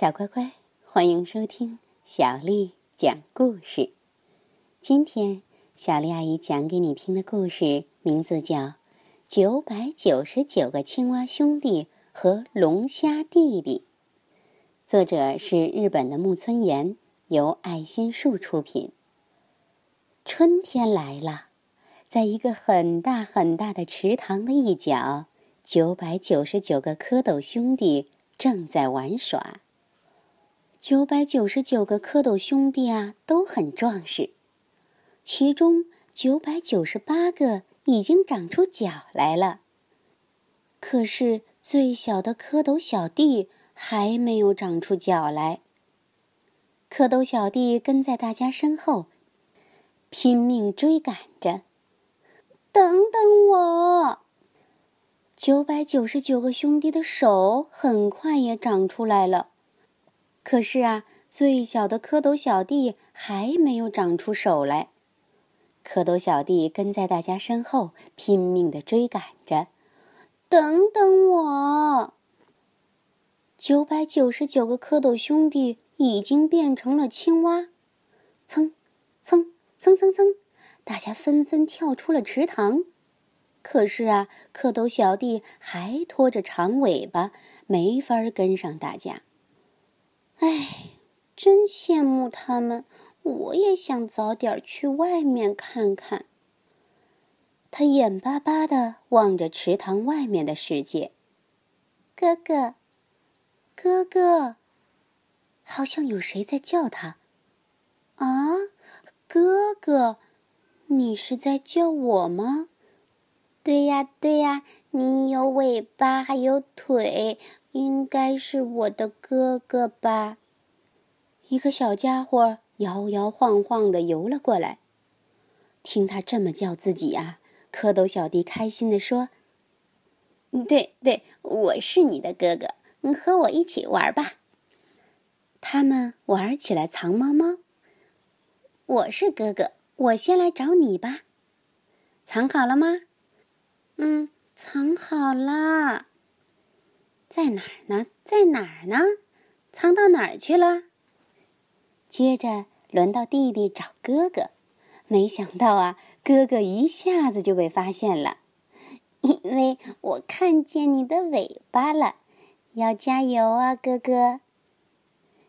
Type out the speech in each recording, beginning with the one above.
小乖乖，欢迎收听小丽讲故事。今天，小丽阿姨讲给你听的故事名字叫《九百九十九个青蛙兄弟和龙虾弟弟》，作者是日本的木村岩，由爱心树出品。春天来了，在一个很大很大的池塘的一角，九百九十九个蝌蚪兄弟正在玩耍。九百九十九个蝌蚪兄弟啊，都很壮实。其中九百九十八个已经长出脚来了。可是最小的蝌蚪小弟还没有长出脚来。蝌蚪小弟跟在大家身后，拼命追赶着。等等我！九百九十九个兄弟的手很快也长出来了。可是啊，最小的蝌蚪小弟还没有长出手来。蝌蚪小弟跟在大家身后，拼命的追赶着。等等我！九百九十九个蝌蚪兄弟已经变成了青蛙，蹭，蹭，蹭蹭蹭，大家纷纷跳出了池塘。可是啊，蝌蚪小弟还拖着长尾巴，没法跟上大家。哎，真羡慕他们！我也想早点去外面看看。他眼巴巴的望着池塘外面的世界。哥哥，哥哥，好像有谁在叫他。啊，哥哥，你是在叫我吗？对呀，对呀，你有尾巴，还有腿。应该是我的哥哥吧。一个小家伙摇摇晃晃的游了过来，听他这么叫自己呀，蝌蚪小弟开心的说：“对对，我是你的哥哥，你和我一起玩吧。”他们玩起来藏猫猫。我是哥哥，我先来找你吧。藏好了吗？嗯，藏好了。在哪儿呢？在哪儿呢？藏到哪儿去了？接着轮到弟弟找哥哥，没想到啊，哥哥一下子就被发现了，因为我看见你的尾巴了，要加油啊，哥哥！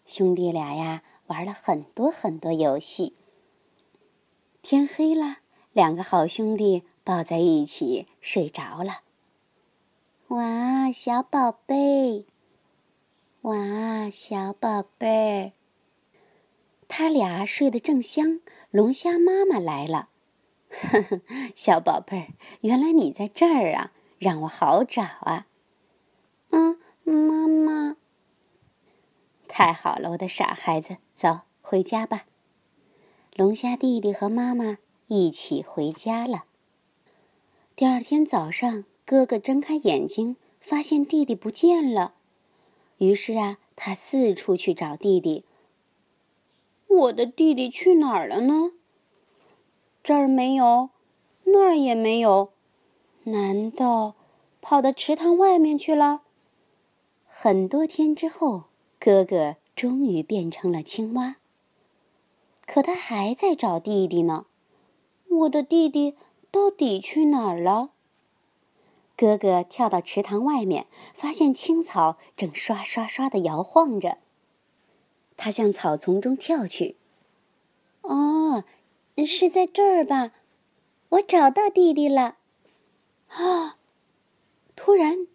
兄弟俩呀，玩了很多很多游戏。天黑了，两个好兄弟抱在一起睡着了。哇，小宝贝！哇，小宝贝儿！他俩睡得正香，龙虾妈妈来了。呵呵，小宝贝儿，原来你在这儿啊，让我好找啊。嗯，妈妈。太好了，我的傻孩子，走，回家吧。龙虾弟弟和妈妈一起回家了。第二天早上。哥哥睁开眼睛，发现弟弟不见了。于是啊，他四处去找弟弟。我的弟弟去哪儿了呢？这儿没有，那儿也没有，难道跑到池塘外面去了？很多天之后，哥哥终于变成了青蛙。可他还在找弟弟呢。我的弟弟到底去哪儿了？哥哥跳到池塘外面，发现青草正刷刷刷的摇晃着。他向草丛中跳去。哦，是在这儿吧？我找到弟弟了。啊！突然，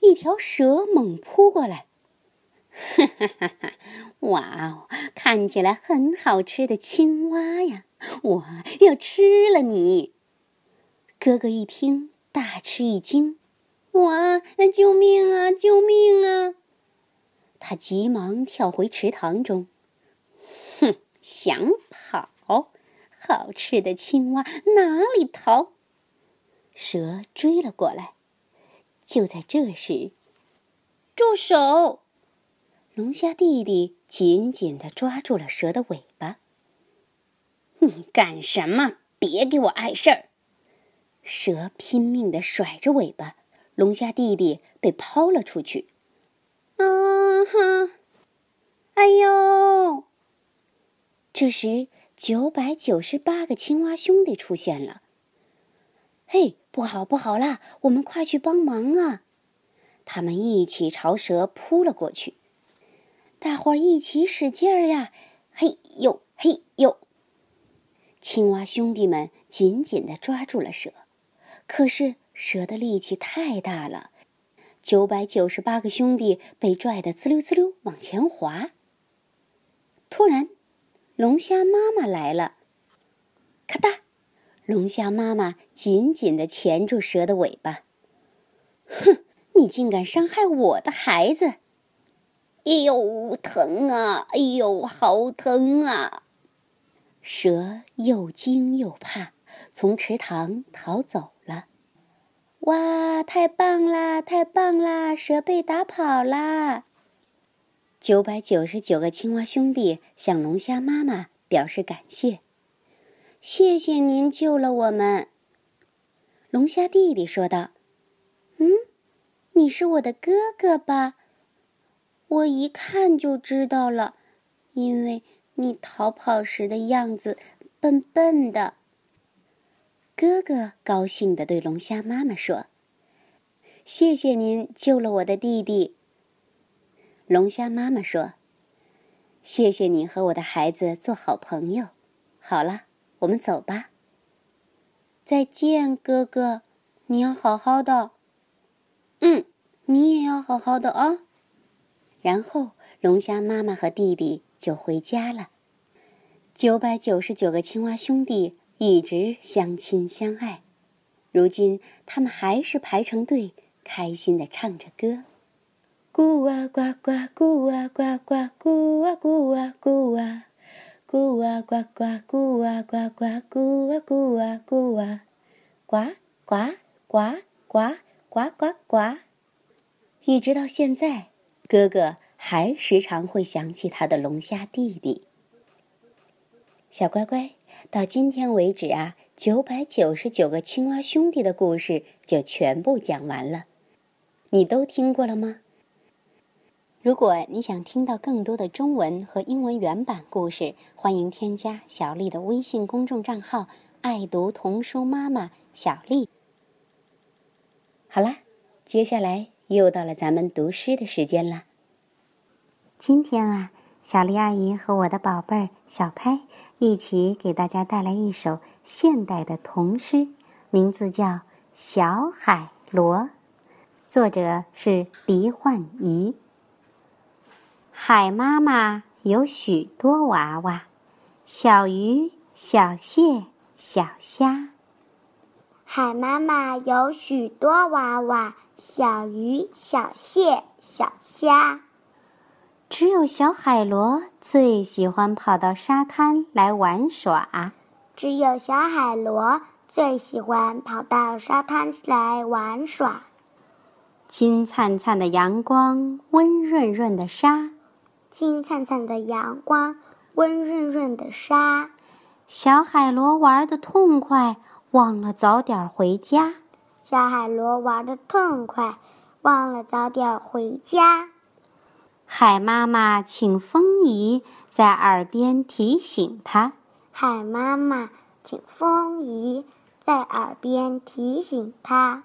一条蛇猛扑过来。哈哈哈哈！哇哦，看起来很好吃的青蛙呀！我要吃了你！哥哥一听。大吃一惊，哇！救命啊！救命啊！他急忙跳回池塘中。哼，想跑？好吃的青蛙哪里逃？蛇追了过来。就在这时，住手！龙虾弟弟紧紧的抓住了蛇的尾巴。你干什么？别给我碍事儿！蛇拼命的甩着尾巴，龙虾弟弟被抛了出去。啊哈！哎呦！这时，九百九十八个青蛙兄弟出现了。嘿，不好不好啦！我们快去帮忙啊！他们一起朝蛇扑了过去。大伙儿一起使劲儿呀！嘿呦嘿呦！青蛙兄弟们紧紧的抓住了蛇。可是蛇的力气太大了，九百九十八个兄弟被拽得滋溜滋溜往前滑。突然，龙虾妈妈来了，咔嗒！龙虾妈妈紧紧地钳住蛇的尾巴。哼，你竟敢伤害我的孩子！哎呦，疼啊！哎呦，好疼啊！蛇又惊又怕，从池塘逃走。哇，太棒啦！太棒啦！蛇被打跑啦！九百九十九个青蛙兄弟向龙虾妈妈表示感谢。谢谢您救了我们。龙虾弟弟说道：“嗯，你是我的哥哥吧？我一看就知道了，因为你逃跑时的样子笨笨的。”哥哥高兴地对龙虾妈妈说：“谢谢您救了我的弟弟。”龙虾妈妈说：“谢谢你和我的孩子做好朋友。”好了。我们走吧。再见，哥哥，你要好好的。嗯，你也要好好的啊。然后，龙虾妈妈和弟弟就回家了。九百九十九个青蛙兄弟一直相亲相爱，如今他们还是排成队，开心的唱着歌：咕啊呱呱，咕啊呱呱，咕啊咕啊咕啊。咕啊呱呱，咕啊呱呱，咕啊咕啊咕啊，呱呱呱呱呱呱呱。一直到现在，哥哥还时常会想起他的龙虾弟弟。小乖乖，到今天为止啊，九百九十九个青蛙兄弟的故事就全部讲完了。你都听过了吗？如果你想听到更多的中文和英文原版故事，欢迎添加小丽的微信公众账号“爱读童书妈妈小丽”。好啦，接下来又到了咱们读诗的时间了。今天啊，小丽阿姨和我的宝贝儿小拍一起给大家带来一首现代的童诗，名字叫《小海螺》，作者是狄焕仪。海妈妈有许多娃娃，小鱼、小蟹、小虾。海妈妈有许多娃娃，小鱼、小蟹、小虾。只有小海螺最喜欢跑到沙滩来玩耍。只有小海螺最喜欢跑到沙滩来玩耍。金灿灿的阳光，温润润的沙。金灿灿的阳光，温润润的沙，小海螺玩的痛快，忘了早点回家。小海螺玩的痛快，忘了早点回家。海妈妈请风姨在耳边提醒他。海妈妈请风姨在耳边提醒他。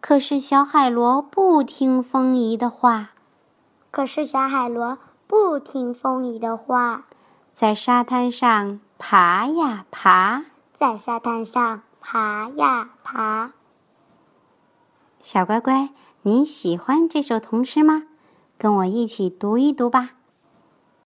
可是小海螺不听风姨的话。可是小海螺不听风姨的话，在沙滩上爬呀爬，在沙滩上爬呀爬。小乖乖，你喜欢这首童诗吗？跟我一起读一读吧。